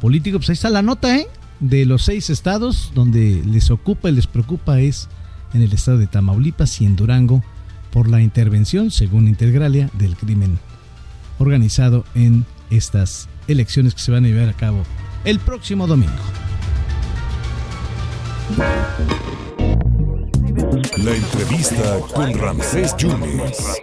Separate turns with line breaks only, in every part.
político. Pues ahí está la nota, ¿eh? De los seis estados donde les ocupa y les preocupa es en el estado de Tamaulipas y en Durango por la intervención, según Integralia, del crimen organizado en estas elecciones que se van a llevar a cabo el próximo domingo.
La entrevista con Ramsés Yunes.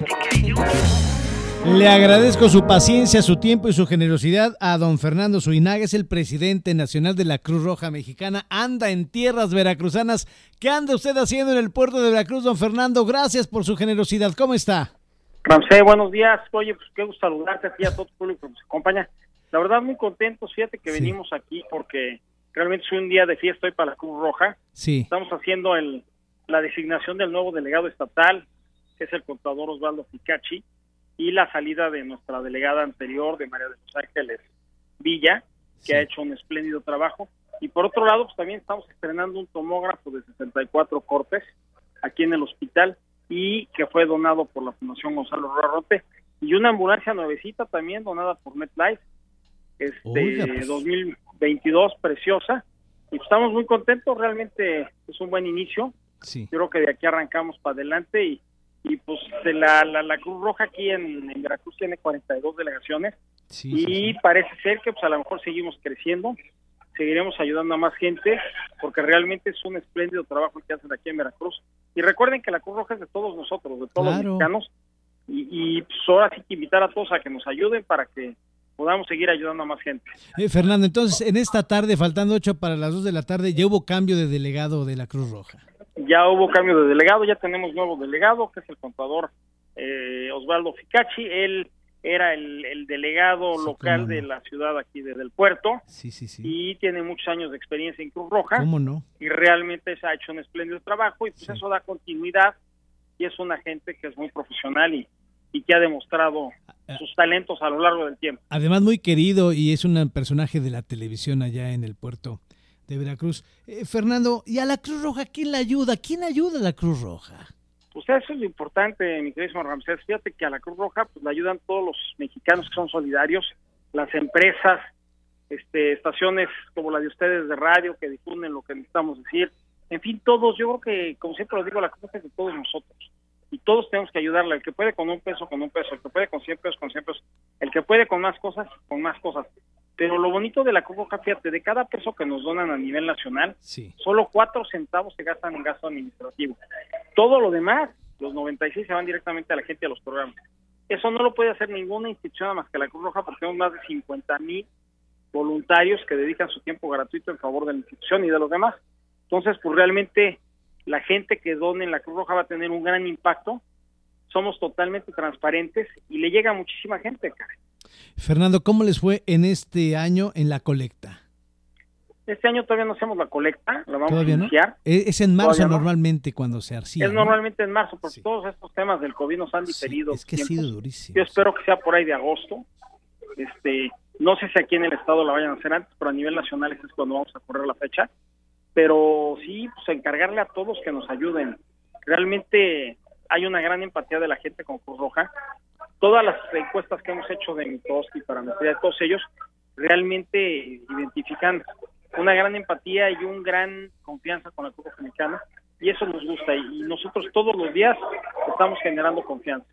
Le agradezco su paciencia, su tiempo y su generosidad a don Fernando Suinaga, es el presidente nacional de la Cruz Roja Mexicana. Anda en tierras veracruzanas. ¿Qué anda usted haciendo en el puerto de Veracruz, don Fernando? Gracias por su generosidad. ¿Cómo está?
Ramsey, buenos días. Oye, pues qué gusto saludarte aquí a todo el público que nos acompaña. La verdad, muy contentos. Fíjate que
Sí.
venimos aquí porque realmente es un día de fiesta hoy para la Cruz Roja.
Sí,
Estamos haciendo el, la designación del nuevo delegado estatal, que es el contador Osvaldo Ficachi, y la salida de nuestra delegada anterior, de María de Los Ángeles Villa, que
Sí.
ha hecho un espléndido trabajo. Y por otro lado, pues también estamos estrenando un tomógrafo de 64 cortes aquí en el hospital y que fue donado por la Fundación Gonzalo Rarrote y una ambulancia nuevecita también donada por MetLife este
Oiga, pues.
2022 preciosa y estamos muy contentos realmente es un buen inicio
sí.
creo que de aquí arrancamos para adelante y, y pues la, la, la Cruz Roja aquí en, en Veracruz tiene 42 delegaciones
sí,
y
sí, sí.
parece ser que pues a lo mejor seguimos creciendo, seguiremos ayudando a más gente porque realmente es un espléndido trabajo que hacen aquí en Veracruz. Y recuerden que la Cruz Roja es de todos nosotros, de todos
Claro.
los mexicanos y, y pues ahora sí que invitar a todos a que nos ayuden para que podamos seguir ayudando a más gente.
Eh, Fernando, entonces, en esta tarde, faltando ocho para las dos de la tarde, ya hubo cambio de delegado de la Cruz Roja.
Ya hubo cambio de delegado, ya tenemos nuevo delegado, que es el contador eh, Osvaldo Ficachi. Él era el, el delegado
Sí,
local
no.
de la ciudad aquí de- del puerto
Sí, sí, sí.
y tiene muchos años de experiencia en Cruz Roja
¿Cómo no?
y realmente se ha hecho un espléndido trabajo y pues
Sí.
eso da continuidad y es una gente que es muy profesional y, y que ha demostrado
Ah,
sus talentos a lo largo del tiempo.
Además, muy querido y es un personaje de la televisión allá en el puerto de Veracruz. Eh, Fernando, ¿y a la Cruz Roja quién la ayuda? ¿Quién ayuda a la Cruz Roja?
Pues eso es lo importante, mi queridísimo Ramsés. Fíjate que a la Cruz Roja pues, le ayudan todos los mexicanos que son solidarios, las empresas, este, estaciones como la de ustedes de radio que difunden lo que necesitamos decir. En fin, todos, yo creo que, como siempre lo digo, la Cruz Roja es de todos nosotros. Y todos tenemos que ayudarle. El que puede con un peso, con un peso. El que puede con 100 pesos, con 100 pesos. El que puede con más cosas, con más cosas. Pero lo bonito de la Cruz Roja, fíjate, de cada peso que nos donan a nivel nacional,
Sí.
solo cuatro centavos se gastan en gasto administrativo. Todo lo demás, los 96 se van directamente a la gente y a los programas. Eso no lo puede hacer ninguna institución más que la Cruz Roja porque tenemos más de 50 mil voluntarios que dedican su tiempo gratuito en favor de la institución y de los demás. Entonces, pues realmente la gente que done en la Cruz Roja va a tener un gran impacto. Somos totalmente transparentes y le llega a muchísima gente. cara.
Fernando, ¿cómo les fue en este año en la colecta?
Este año todavía no hacemos la colecta, la vamos
¿Todavía
a iniciar.
Eh, Es en marzo
no.
normalmente cuando se arcilla.
es
¿no?
normalmente en marzo, porque
Sí.
todos estos temas del COVID nos han
Sí,
diferido.
es que ha sido durísimo.
Yo espero que sea por ahí de agosto. Este, no sé si aquí en el estado la vayan a hacer antes, pero a nivel nacional ese es cuando vamos a correr la fecha. Pero sí, pues encargarle a todos que nos ayuden. Realmente hay una gran empatía de la gente con Cruz Roja. Todas las encuestas que hemos hecho de Mitoski, para de todos ellos, realmente identifican una gran empatía y un gran confianza con la Roja Mexicana. Y eso nos gusta. Y nosotros todos los días estamos generando confianza.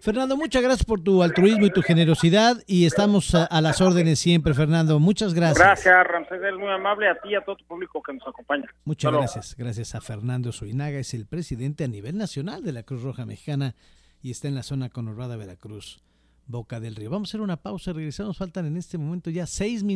Fernando, muchas gracias por tu altruismo y tu generosidad y estamos a, a las órdenes siempre, Fernando. Muchas gracias.
Gracias, Ramsés, eres muy amable a ti y a todo tu público que nos acompaña.
Muchas gracias. Gracias a Fernando Suinaga, es el presidente a nivel nacional de la Cruz Roja Mexicana y está en la zona conurbada Veracruz, Boca del Río. Vamos a hacer una pausa, regresamos, faltan en este momento ya seis minutos.